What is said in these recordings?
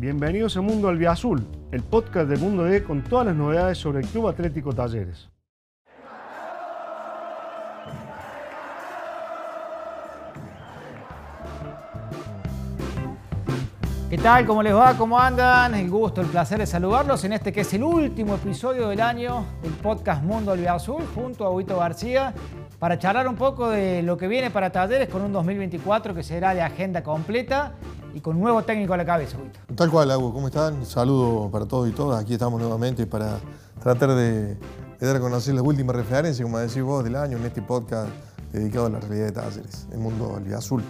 Bienvenidos a Mundo Albiazul, el podcast de Mundo D con todas las novedades sobre el Club Atlético Talleres. ¿Qué tal? ¿Cómo les va? ¿Cómo andan? El gusto, el placer de saludarlos en este que es el último episodio del año del podcast Mundo Albiazul junto a Huito García para charlar un poco de lo que viene para Talleres con un 2024 que será de agenda completa y con un nuevo técnico a la cabeza, Huito. Tal cual, Agua, ¿cómo están? Un saludo para todos y todas. Aquí estamos nuevamente para tratar de, de dar a conocer las últimas referencias, como decís vos, del año en este podcast dedicado a la realidad de Talleres, el mundo albiazul.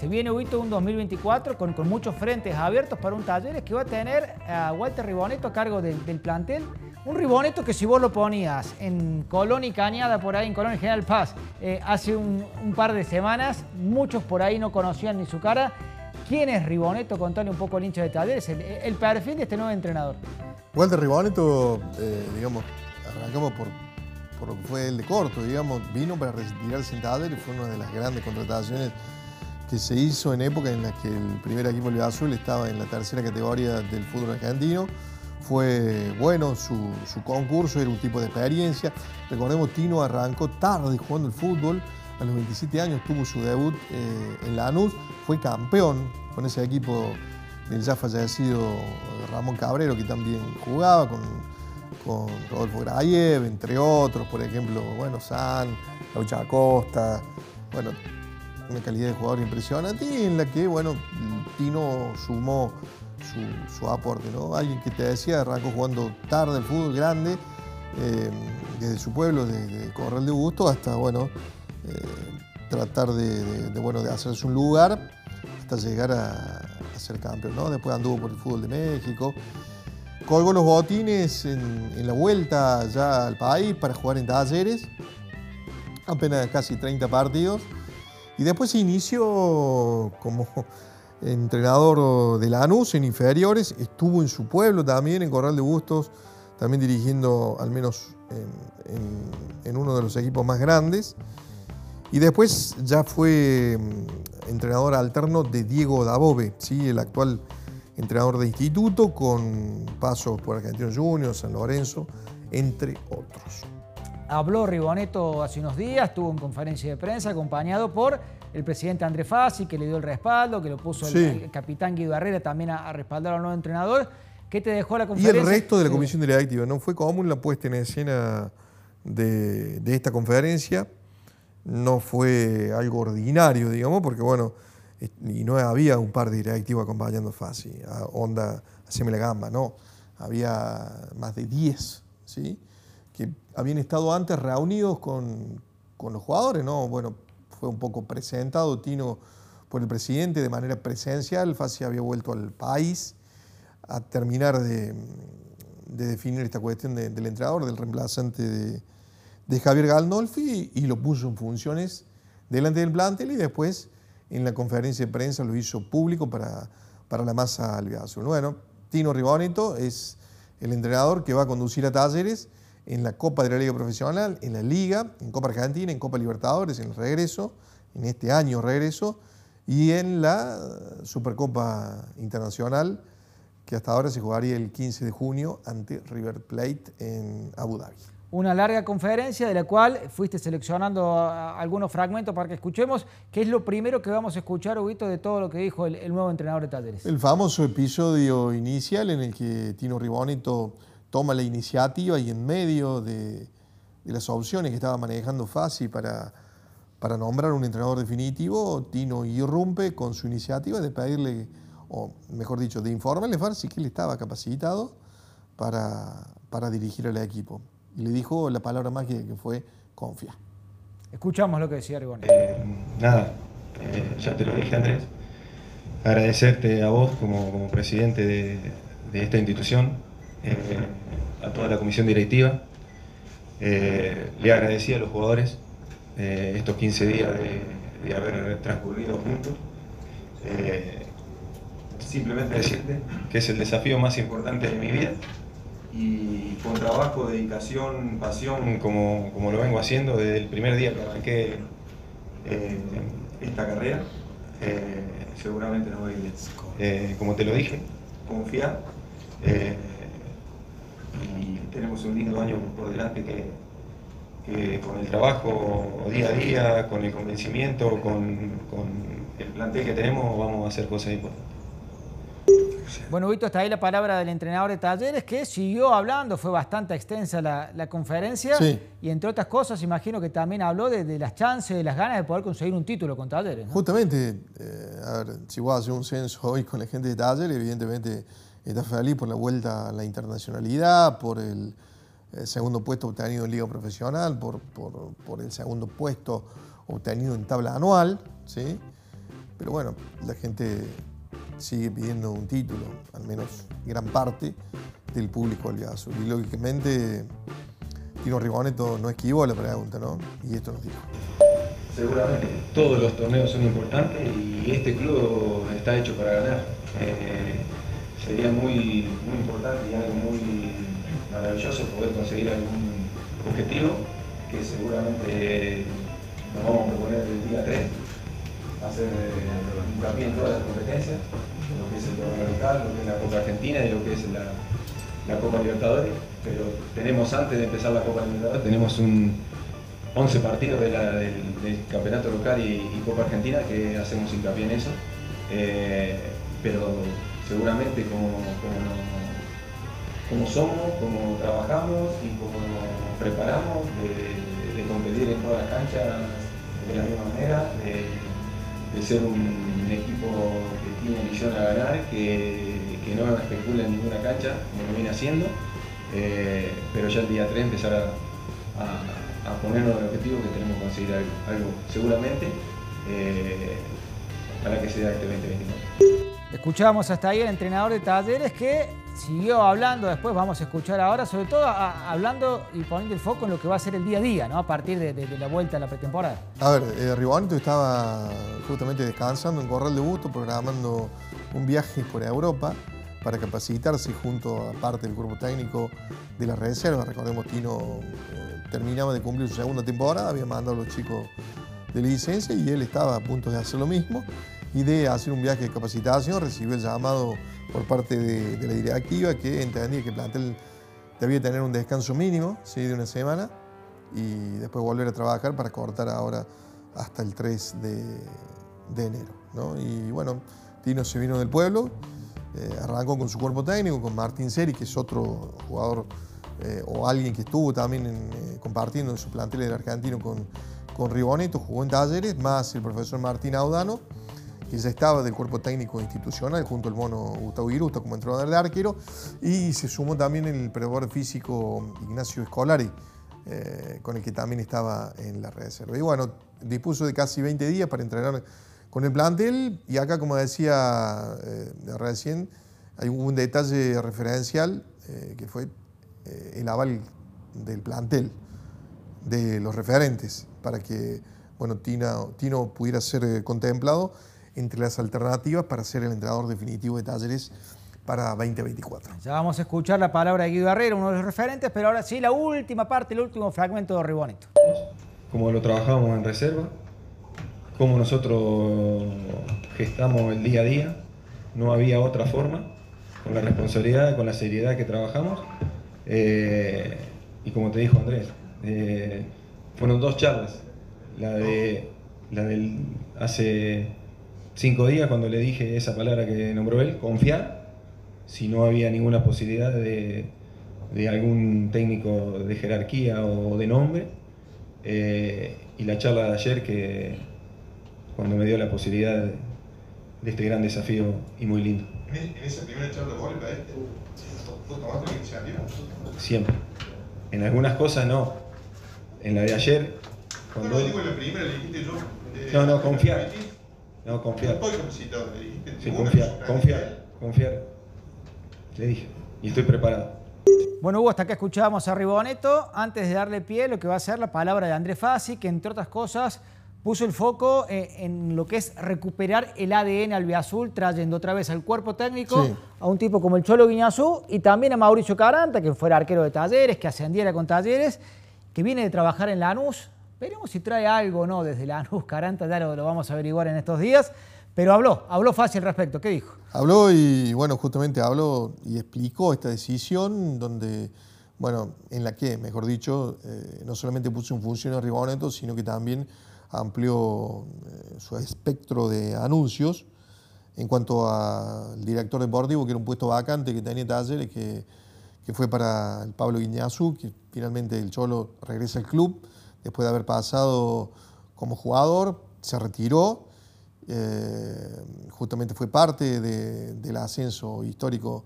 Se viene Huito un 2024 con, con, muchos frentes abiertos para un Talleres que va a tener a Walter Riboneto a cargo del, del plantel. Un Riboneto que si vos lo ponías en Colón y Cañada, por ahí en Colón y General Paz, eh, hace un, par de semanas, muchos por ahí no conocían ni su cara. ¿Quién es Riboneto? Contale un poco al hincha de Talleres, el, el perfil de este nuevo entrenador. Walter Riboneto, eh, digamos, arrancamos por, por lo que fue el de corto, digamos, vino para retirarse en Talleres, fue una de las grandes contrataciones que se hizo en época en la que el primer equipo del Azul estaba en la tercera categoría del fútbol argentino. Fue bueno su, su, concurso, era un tipo de experiencia. Recordemos, Tino arrancó tarde jugando el fútbol. A los 27 años tuvo su debut eh, en Lanús. Fue campeón con ese equipo del ya fallecido Ramón Cabrero, que también jugaba con, con Rodolfo Grayev, entre otros, por ejemplo, bueno, San, Laucha Acosta. Bueno, una calidad de jugador impresionante y en la que, bueno, Tino sumó su, aporte, ¿no? Alguien que te decía, arrancó jugando tarde el fútbol grande, eh, desde su pueblo, desde Corral de Gusto, hasta, bueno, eh, tratar de, de, bueno, hacerse un lugar hasta llegar a, a, ser campeón, ¿no? Después anduvo por el fútbol de México, colgó los botines en, en la vuelta ya al país para jugar en talleres, apenas casi 30 partidos, y después se inició como entrenador de Lanús en inferiores, estuvo en su pueblo también, en Corral de Bustos, también dirigiendo al menos en, uno de los equipos más grandes. Y después ya fue mm, entrenador alterno de Diego Dabove, ¿sí? el actual entrenador de instituto, con pasos por Argentinos Juniors, San Lorenzo, entre otros. Habló Riboneto hace unos días, estuvo en conferencia de prensa acompañado por el presidente André Fassi, que le dio el respaldo, que lo puso sí. el, el, capitán Guido Herrera también a, a, respaldar al nuevo entrenador. ¿Qué te dejó la conferencia? Y el resto de la comisión directiva. No fue común la puesta en escena de, de esta conferencia. No fue algo ordinario, digamos, porque bueno, y no había un par de directivos acompañando a Fassi, a Onda, haceme la gamba, no. Había más de 10, ¿sí? que habían estado antes reunidos con, con, los jugadores, ¿no? Bueno, fue un poco presentado Tino por el presidente de manera presencial, Fassi había vuelto al país a terminar de, de definir esta cuestión de, del entrenador, del reemplazante de, de Javier Galdolfi y, y lo puso en funciones delante del plantel y después en la conferencia de prensa lo hizo público para, para la masa albiazul. Bueno, Tino Ribonito es el entrenador que va a conducir a Talleres en la Copa de la Liga Profesional, en la Liga, en Copa Argentina, en Copa Libertadores, en el regreso, en este año regreso, y en la Supercopa Internacional, que hasta ahora se jugaría el 15 de junio ante River Plate en Abu Dhabi. Una larga conferencia de la cual fuiste seleccionando algunos fragmentos para que escuchemos, ¿Qué es lo primero que vamos a escuchar, Huguito, de todo lo que dijo el, el nuevo entrenador de Talleres. El famoso episodio inicial en el que Tino Ribonito toma la iniciativa y en medio de, de las opciones que estaba manejando Fassi para, para nombrar un entrenador definitivo, Tino irrumpe con su iniciativa de pedirle, o mejor dicho, de informarle a Fassi que él estaba capacitado para, para dirigir al equipo. Y le dijo la palabra mágica que fue confía. Escuchamos lo que decía Arigón. Eh, nada, eh, ya te lo dije Andrés, agradecerte a vos como, como presidente de, de esta institución, eh, a toda la comisión directiva. Eh, le agradecí a los jugadores eh, estos 15 días de, de haber transcurrido juntos. simplemente decirte que es el desafío más importante de mi vida y con trabajo, dedicación, pasión, como, como lo vengo haciendo desde el primer día que arranqué esta carrera, seguramente nos va a ir bien. como te lo dije, confía. Y tenemos un lindo año por delante que, que con el trabajo día a día, con el convencimiento, con, con el plantel que tenemos, vamos a hacer cosas importantes. Bueno, Vito, está ahí la palabra del entrenador de Talleres que siguió hablando, fue bastante extensa la, conferencia y entre otras cosas imagino que también habló de, las chances, de las ganas de poder conseguir un título con Talleres. Justamente, eh, a ver, si voy a hacer un censo hoy con la gente de Talleres, evidentemente está feliz por la vuelta a la internacionalidad, por el, segundo puesto obtenido en Liga Profesional, por, el segundo puesto obtenido en tabla anual, ¿sí? Pero bueno, la gente sigue pidiendo un título, al menos gran parte del público azul. Y lógicamente, Tino Riboneto no esquivó la pregunta, ¿no? Y esto nos dijo. Seguramente todos los torneos son importantes y este club está hecho para ganar. Eh, sería muy, muy importante y algo muy maravilloso poder conseguir algún objetivo que seguramente nos vamos a proponer el día 3 hacer eh, hincapié en todas las competencias, lo que es el torneo local, lo que es la Copa Argentina y lo que es la, Copa Libertadores. Pero tenemos antes de empezar la Copa Libertadores, tenemos un 11 partidos del, campeonato local y, Copa Argentina que hacemos hincapié en eso. Eh, pero seguramente como, como, somos, como trabajamos y como nos preparamos de, competir en todas las canchas de la misma manera, de ser un equipo que tiene visión a ganar, que, no especula en ninguna cancha, como lo viene haciendo, eh, pero ya el día 3 empezar a, ponernos el objetivo que tenemos que conseguir algo, seguramente, eh, para que sea este 2024. Escuchábamos hasta ahí el entrenador de Talleres que siguió hablando, después vamos a escuchar ahora, sobre todo hablando y poniendo el foco en lo que va a ser el día a día, ¿no? A partir de, la vuelta a la pretemporada. A ver, eh, estaba justamente descansando en Corral de Busto, programando un viaje por Europa para capacitarse junto a parte del cuerpo técnico de la reserva. Recordemos, Tino eh, terminaba de cumplir su segunda temporada, había mandado a los chicos de licencia y él estaba a punto de hacer lo mismo y de hacer un viaje de capacitación, recibió el llamado por parte de, la directiva que entendía que el plantel debía tener un descanso mínimo ¿sí? de una semana y después volver a trabajar para cortar ahora hasta el 3 de, enero. Y bueno, Tino se vino del pueblo, eh, arrancó con su cuerpo técnico, con Martín Seri, que es otro jugador eh, o alguien que estuvo también eh, compartiendo en su plantel del argentino con, con Riboneto, jugó en talleres, más el profesor Martín Audano que ya estaba del cuerpo técnico institucional, junto al mono Gustavo Irusta como entrenador de arquero, y se sumó también el preparador físico Ignacio Escolari, eh, con el que también estaba en la reserva. Y bueno, dispuso de casi 20 días para entrenar con el plantel, y acá, como decía eh, recién, hay un detalle referencial eh, que fue el aval del plantel, de los referentes, para que bueno, Tino pudiera ser contemplado entre las alternativas para ser el entrenador definitivo de Talleres para 2024. Ya vamos a escuchar la palabra de Guido Herrera, uno de los referentes, pero ahora sí la última parte, el último fragmento de Ribonito. Como lo trabajamos en reserva, como nosotros gestamos el día a día, no había otra forma, con la responsabilidad, con la seriedad que trabajamos. Eh, y como te dijo Andrés, eh, fueron dos charlas, la de la del hace cinco días cuando le dije esa palabra que nombró él, confiar, si no había ninguna posibilidad de, algún técnico de jerarquía o de nombre. Eh, y la charla de ayer que cuando me dio la posibilidad de, este gran desafío y muy lindo. ¿En esa primera charla vos ¿Vos tomaste la iniciativa? Siempre. En algunas cosas no. En la de ayer... Cuando no, digo en la primera, le dijiste yo... no, no, confiar. No, confiar. Sí, confiar, confiar, confiar. Le dije. Y estoy preparado. Bueno, Hugo, hasta acá escuchábamos a Riboneto. Antes de darle pie, lo que va a ser la palabra de André Fassi, que entre otras cosas puso el foco eh, en lo que es recuperar el ADN albiazul, trayendo otra vez al cuerpo técnico a un tipo como el Cholo Guiñazú y también a Mauricio Caranta, que fuera arquero de Talleres, que ascendiera con Talleres, que viene de trabajar en Lanús, Veremos si trae algo no desde Lanús, Caranta, ya lo, vamos a averiguar en estos días. Pero habló, habló fácil al respecto. ¿Qué dijo? Habló y, bueno, justamente habló y explicó esta decisión donde, bueno, en la que, mejor dicho, eh, no solamente puso en función a Riboneto, sino que también amplió eh, su espectro de anuncios en cuanto al director deportivo, que era un puesto vacante que tenía Talleres, que, que fue para el Pablo Guiñazú, que finalmente el Cholo regresa al club después de haber pasado como jugador, se retiró, eh, justamente fue parte del ascenso histórico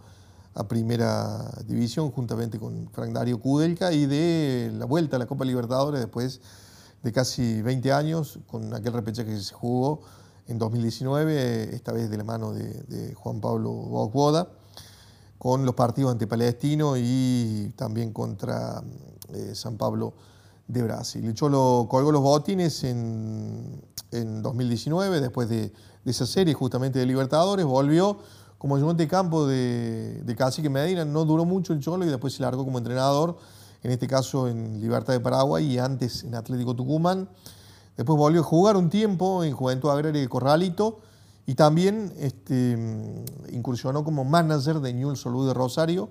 a Primera División, juntamente con Frank Dario Kudelka, y de la vuelta a la Copa Libertadores después de casi 20 años, con aquel repechaje que se jugó en 2019, esta vez de la mano de, Juan Pablo Bocboda, con los partidos ante Palestino y también contra eh, San Pablo de Brasil. El Cholo colgó los botines en, 2019, después de, esa serie justamente de Libertadores, volvió como ayudante de campo de, de Cacique Medina, no duró mucho el Cholo y después se largó como entrenador, en este caso en Libertad de Paraguay y antes en Atlético Tucumán. Después volvió a jugar un tiempo en Juventud Agraria de Corralito y también este, incursionó como manager de Newell's Solú de Rosario.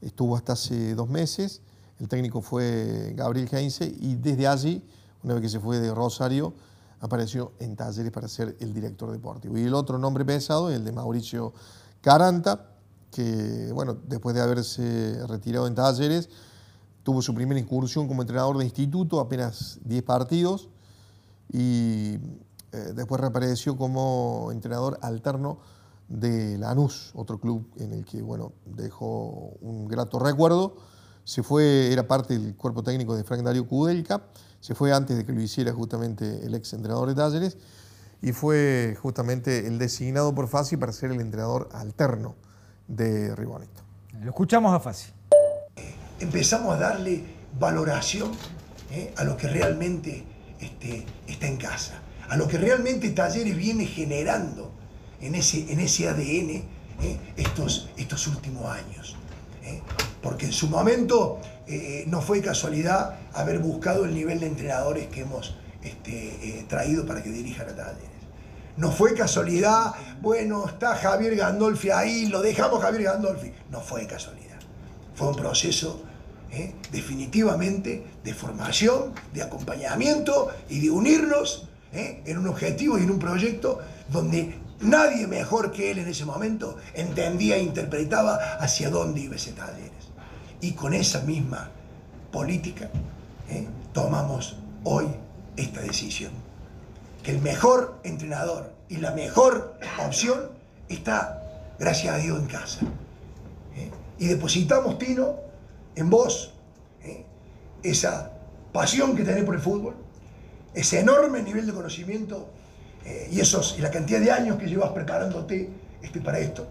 Estuvo hasta hace dos meses. El técnico fue Gabriel Heinze y desde allí, una vez que se fue de Rosario, apareció en Talleres para ser el director deportivo. Y el otro nombre pesado, el de Mauricio Caranta, que bueno, después de haberse retirado en Talleres, tuvo su primera incursión como entrenador de instituto, apenas 10 partidos, y eh, después reapareció como entrenador alterno de Lanús, otro club en el que bueno, dejó un grato recuerdo se fue, era parte del cuerpo técnico de Frank Dario Kudelka, se fue antes de que lo hiciera justamente el ex entrenador de Talleres y fue justamente el designado por Fassi para ser el entrenador alterno de Ribonito. Lo escuchamos a Fassi. Empezamos a darle valoración eh, a lo que realmente este, está en casa, a lo que realmente Talleres viene generando en ese, en ese ADN eh, estos, estos últimos años. Eh porque en su momento eh, no fue casualidad haber buscado el nivel de entrenadores que hemos este, eh, traído para que dirijan a Talleres. No fue casualidad, bueno, está Javier Gandolfi ahí, lo dejamos Javier Gandolfi. No fue casualidad. Fue un proceso eh, definitivamente de formación, de acompañamiento y de unirnos en un objetivo y en un proyecto donde nadie mejor que él en ese momento entendía e interpretaba hacia dónde iba ese Talleres. Y con esa misma política ¿eh? tomamos hoy esta decisión. Que el mejor entrenador y la mejor opción está, gracias a Dios, en casa. ¿eh? Y depositamos, Tino, en vos, ¿eh? esa pasión que tenés por el fútbol, ese enorme nivel de conocimiento y, esos, y la cantidad de años que llevas preparándote este, para esto.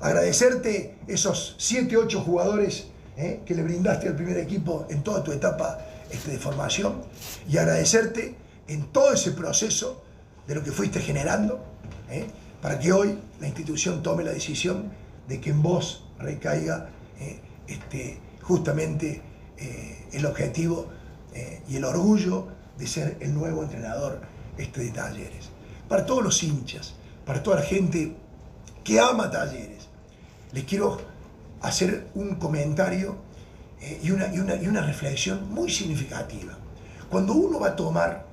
Agradecerte esos 7, 8 jugadores ¿eh? que le brindaste al primer equipo en toda tu etapa este, de formación y agradecerte en todo ese proceso de lo que fuiste generando ¿eh? para que hoy la institución tome la decisión de que en vos recaiga ¿eh? este, justamente el objetivo y el orgullo de ser el nuevo entrenador este, de Talleres. Para todos los hinchas, para toda la gente que ama Talleres, les quiero hacer un comentario eh, y, una, y, una, y una reflexión muy significativa. Cuando uno va a tomar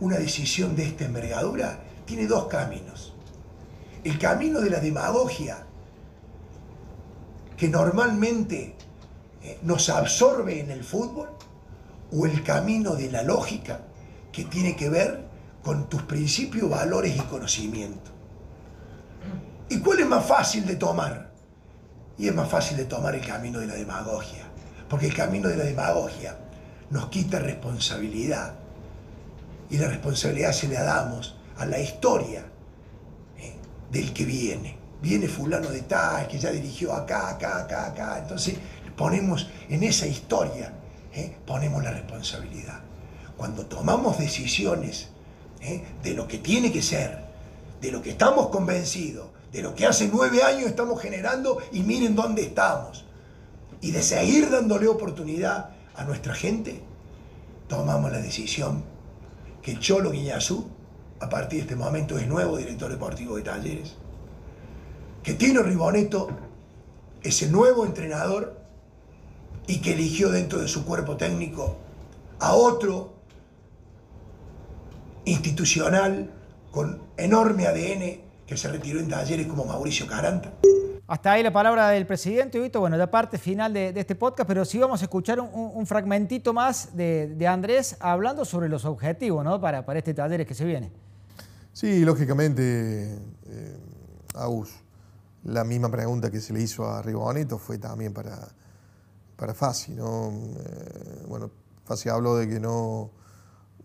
una decisión de esta envergadura, tiene dos caminos. El camino de la demagogia, que normalmente eh, nos absorbe en el fútbol, o el camino de la lógica, que tiene que ver con tus principios, valores y conocimiento. ¿Y cuál es más fácil de tomar? Y es más fácil de tomar el camino de la demagogia, porque el camino de la demagogia nos quita responsabilidad. Y la responsabilidad se la damos a la historia ¿eh? del que viene. Viene fulano de tal, que ya dirigió acá, acá, acá, acá. Entonces ponemos en esa historia, ¿eh? ponemos la responsabilidad. Cuando tomamos decisiones ¿eh? de lo que tiene que ser, de lo que estamos convencidos, de lo que hace nueve años estamos generando y miren dónde estamos. Y de seguir dándole oportunidad a nuestra gente, tomamos la decisión que Cholo Guiñazú a partir de este momento es nuevo director deportivo de Talleres, que Tino Riboneto es el nuevo entrenador y que eligió dentro de su cuerpo técnico a otro institucional con enorme ADN que se retiró en talleres como Mauricio Caranta. Hasta ahí la palabra del presidente, Vito. Bueno, la parte final de, este podcast, pero sí vamos a escuchar un, fragmentito más de, Andrés hablando sobre los objetivos ¿no? para, para este taller que se viene. Sí, lógicamente, eh, Agus, la misma pregunta que se le hizo a Ribonito fue también para, para Fassi. ¿no? Eh, bueno, Fassi habló de que no,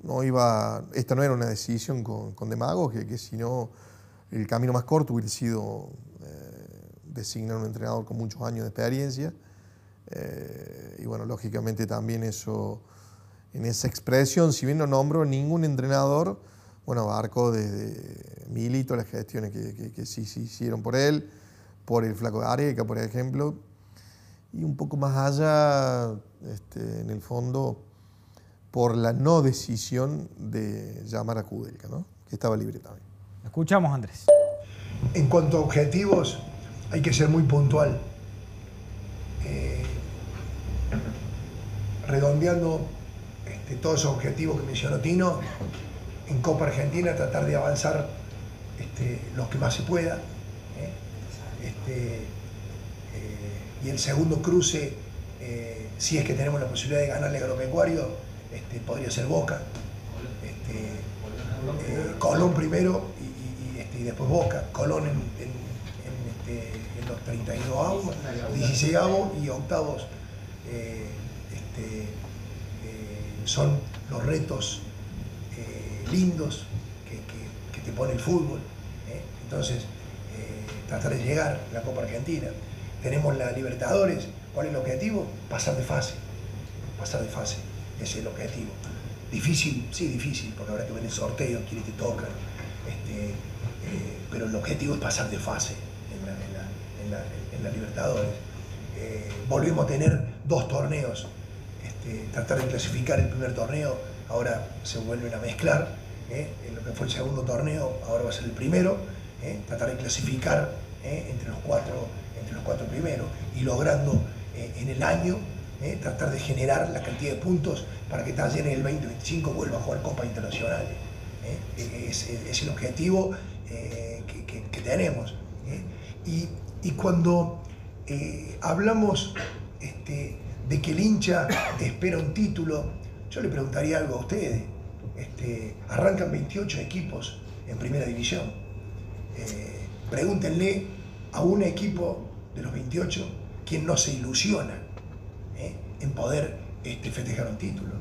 no iba, esta no era una decisión con, con demagogia, que si no el camino más corto hubiera sido eh, designar un entrenador con muchos años de experiencia. Eh, y bueno, lógicamente también eso, en esa expresión, si bien no nombro ningún entrenador, bueno, abarcó desde Milito las gestiones que, que, sí se hicieron por él, por el Flaco de Areca, por ejemplo, y un poco más allá, este, en el fondo, por la no decisión de llamar a Kudelka, ¿no? que estaba libre también. Escuchamos, Andrés. En cuanto a objetivos, hay que ser muy puntual. Eh, redondeando este, todos esos objetivos que mencionó Tino, en Copa Argentina tratar de avanzar este, los que más se pueda. ¿eh? Este, eh, y el segundo cruce, si es que tenemos la posibilidad de ganarle a Agropecuario, este, podría ser Boca. Colón primero y después Boca, Colón en, este, los 32 avos, 16 avos y octavos eh, este, eh, son los retos eh, lindos que, te pone el fútbol. Entonces, tratar de llegar a la Copa Argentina. Tenemos la Libertadores. ¿Cuál es el objetivo? Pasar de fase. Pasar de fase. Ese es el objetivo. Difícil, sí, difícil, porque habrá que ver el sorteo, quiénes te tocan. Este, eh, pero el objetivo es pasar de fase en la, Libertadores. Eh, volvimos a tener dos torneos, este, tratar de clasificar el primer torneo, ahora se vuelven a mezclar, eh, en lo que fue el segundo torneo, ahora va a ser el primero, tratar de clasificar entre, los cuatro, entre los cuatro primeros y logrando en el año tratar de generar la cantidad de puntos para que Taller en el 2025 vuelva a jugar Copa Internacional. Es, es, el objetivo eh, que, tenemos. ¿eh? Y, cuando eh, hablamos este, de que el hincha espera un título, yo le preguntaría algo a ustedes. Este, arrancan 28 equipos en primera división. pregúntenle a un equipo de los 28 quien no se ilusiona en poder este, festejar un título.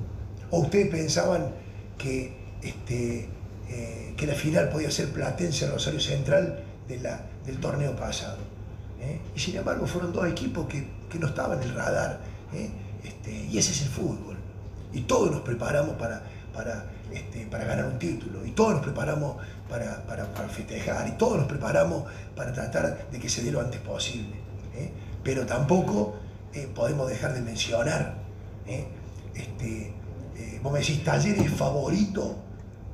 ¿O ustedes pensaban que este, eh, que la final podía ser Platense Rosario Central del torneo pasado. ¿eh? Y sin embargo fueron dos equipos que, que no estaban en el radar. ¿eh? Este, y ese es el fútbol. Y todos nos preparamos para, para, este, para ganar un título. Y todos nos preparamos para, para, para, festejar. Y todos nos preparamos para tratar de que se dé lo antes posible. Pero tampoco podemos dejar de mencionar. Este, vos me decís, Talleres favorito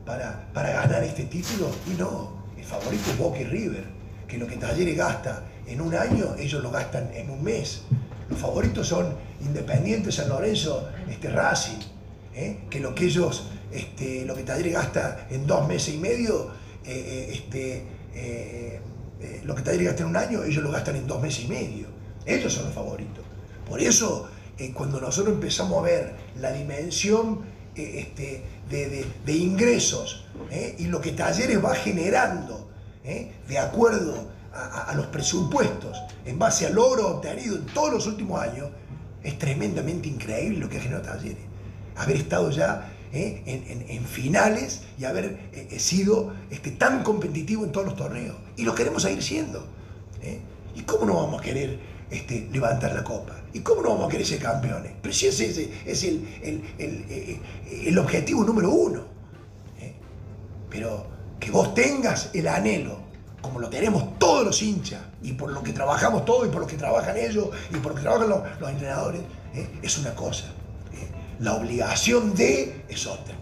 para, para ganar este título. Y no, el favorito es Boca River, que lo que Talleres gasta en un año, ellos lo gastan en un mes. Los favoritos son Independiente, San Lorenzo, este Racing, ¿eh? que lo que ellos, este, lo que Talleres gasta en dos meses y medio, eh, eh, este, lo que Talleres gasta en un año, ellos lo gastan en dos meses y medio. Ellos son los favoritos. Por eso, cuando nosotros empezamos a ver la dimensión este, de, ingresos ¿eh? y lo que Talleres va generando ¿eh? de acuerdo a, los presupuestos en base al logro obtenido en todos los últimos años, es tremendamente increíble lo que ha generado Talleres. Haber estado ya ¿eh? en, finales y haber sido este, tan competitivo en todos los torneos. Y lo queremos seguir siendo. ¿Y cómo no vamos a querer este, levantar la copa? ¿Y cómo no vamos a querer ser campeones? Pero si ese, es el, el, objetivo número uno. ¿eh? Pero que vos tengas el anhelo, como lo tenemos todos los hinchas, y por lo que trabajamos todos, y por lo que trabajan ellos, y por lo que trabajan los, entrenadores, ¿eh? es una cosa. ¿eh? La obligación de es otra.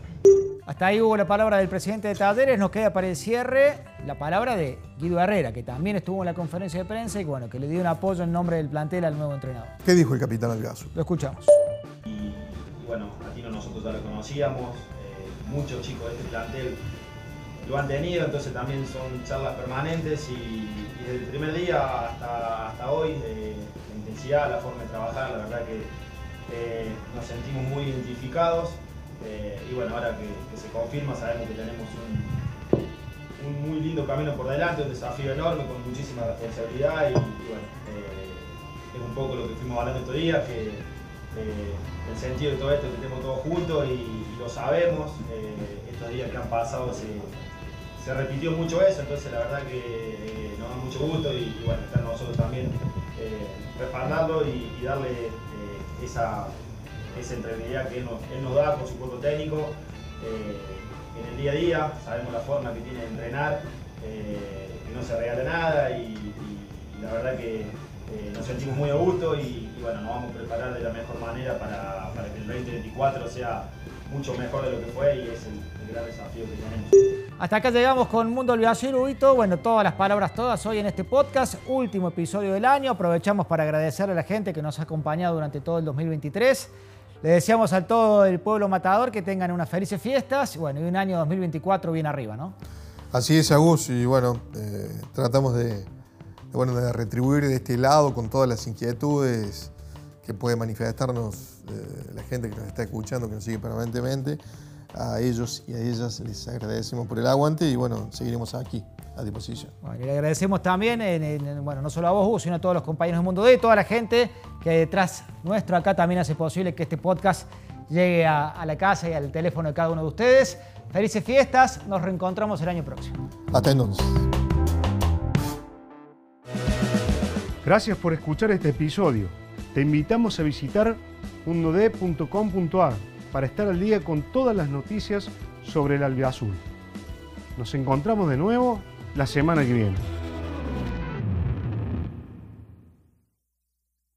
Hasta ahí hubo la palabra del presidente de Talleres. Nos queda para el cierre la palabra de Guido Herrera, que también estuvo en la conferencia de prensa y bueno, que le dio un apoyo en nombre del plantel al nuevo entrenador. ¿Qué dijo el capitán Albiazul? Lo escuchamos. Y, y bueno, a Tino nosotros ya lo conocíamos, eh, muchos chicos de este plantel lo han tenido, entonces también son charlas permanentes y, y desde el primer día hasta, hasta hoy, eh, la intensidad, la forma de trabajar, la verdad que eh, nos sentimos muy identificados eh, y bueno, ahora que, se confirma sabemos que tenemos un, muy lindo camino por delante, un desafío enorme con muchísima responsabilidad y, bueno, eh, es un poco lo que fuimos hablando estos días, que eh, el sentido de todo esto es que estemos todos juntos y, lo sabemos, estos días que han pasado se, se repitió mucho eso, entonces la verdad que nos da mucho gusto y, bueno, estar nosotros también respaldarlo y, darle esa, esa entreabilidad que él nos, él nos da con su cuerpo técnico eh, en el día a día, sabemos la forma que tiene de entrenar, eh, que no se regala nada y, la verdad que eh, nos sentimos muy a gusto y, bueno, nos vamos a preparar de la mejor manera para, que el 2024 sea mucho mejor de lo que fue y es el, gran desafío que tenemos. Hasta acá llegamos con Mundo Olvidacil, Huguito. Bueno, todas las palabras todas hoy en este podcast, último episodio del año. Aprovechamos para agradecer a la gente que nos ha acompañado durante todo el 2023. Le deseamos a todo el pueblo matador que tengan unas felices fiestas bueno, y un año 2024 bien arriba, ¿no? Así es, Agus, y bueno, eh, tratamos de, bueno, de retribuir de este lado con todas las inquietudes que puede manifestarnos eh, la gente que nos está escuchando, que nos sigue permanentemente. A ellos y a ellas les agradecemos por el aguante y bueno, seguiremos aquí a disposición. Bueno, y le agradecemos también, en- en- bueno, no solo a vos, Hugo, sino a todos los compañeros del Mundo D, toda la gente que detrás nuestro acá también hace posible que este podcast llegue a, a la casa y al teléfono de cada uno de ustedes. Felices fiestas, nos reencontramos el año próximo. Hasta entonces. Gracias por escuchar este episodio. Te invitamos a visitar mundod.com.ar para estar al día con todas las noticias sobre el albiazul. Nos encontramos de nuevo la semana que viene.